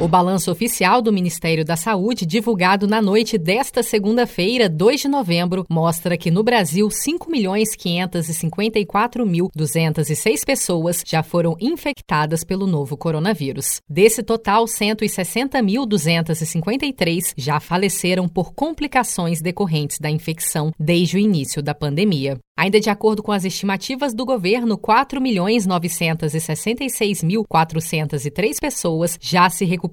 O balanço oficial do Ministério da Saúde, divulgado na noite desta segunda-feira, 2 de novembro, mostra que no Brasil 5.554.206 pessoas já foram infectadas pelo novo coronavírus. Desse total, 160.253 já faleceram por complicações decorrentes da infecção desde o início da pandemia. Ainda de acordo com as estimativas do governo, 4.966.403 pessoas já se recuperaram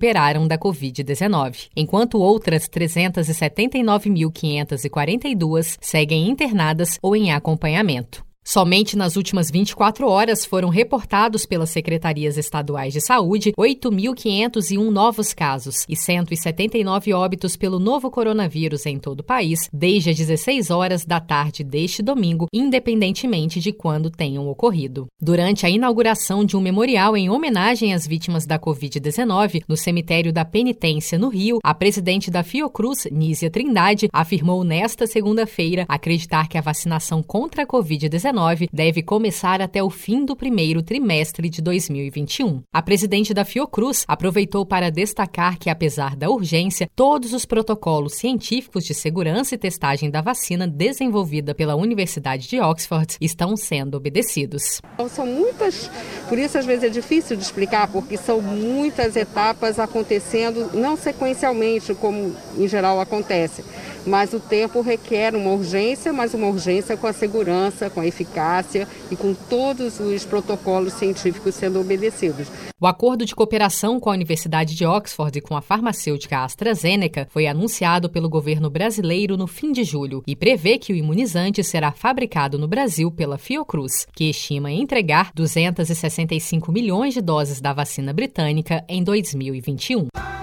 da Covid-19, enquanto outras 379.542 seguem internadas ou em acompanhamento. Somente nas últimas 24 horas foram reportados pelas secretarias estaduais de saúde 8.501 novos casos e 179 óbitos pelo novo coronavírus em todo o país desde as 16 horas da tarde deste domingo, independentemente de quando tenham ocorrido. Durante a inauguração de um memorial em homenagem às vítimas da Covid-19 no cemitério da Penitência, no Rio, a presidente da Fiocruz, Nízia Trindade, afirmou nesta segunda-feira acreditar que a vacinação contra a Covid-19 deve começar até o fim do primeiro trimestre de 2021. A presidente da Fiocruz aproveitou para destacar que, apesar da urgência, todos os protocolos científicos de segurança e testagem da vacina desenvolvida pela Universidade de Oxford estão sendo obedecidos. Então, são muitas, por isso às vezes é difícil de explicar, porque são muitas etapas acontecendo, não sequencialmente, como em geral acontece mas o tempo requer uma urgência, mas uma urgência com a segurança, com a eficácia e com todos os protocolos científicos sendo obedecidos. O acordo de cooperação com a Universidade de Oxford e com a farmacêutica AstraZeneca foi anunciado pelo governo brasileiro no fim de julho e prevê que o imunizante será fabricado no Brasil pela Fiocruz, que estima entregar 265 milhões de doses da vacina britânica em 2021.